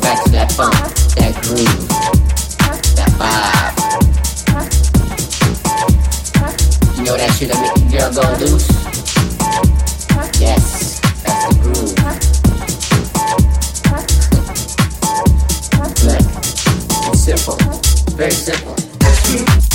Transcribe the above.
back to that funk, that groove, that vibe. You know that shit that make your girl go loose? Yes, that's the groove. Look, it's simple, very simple.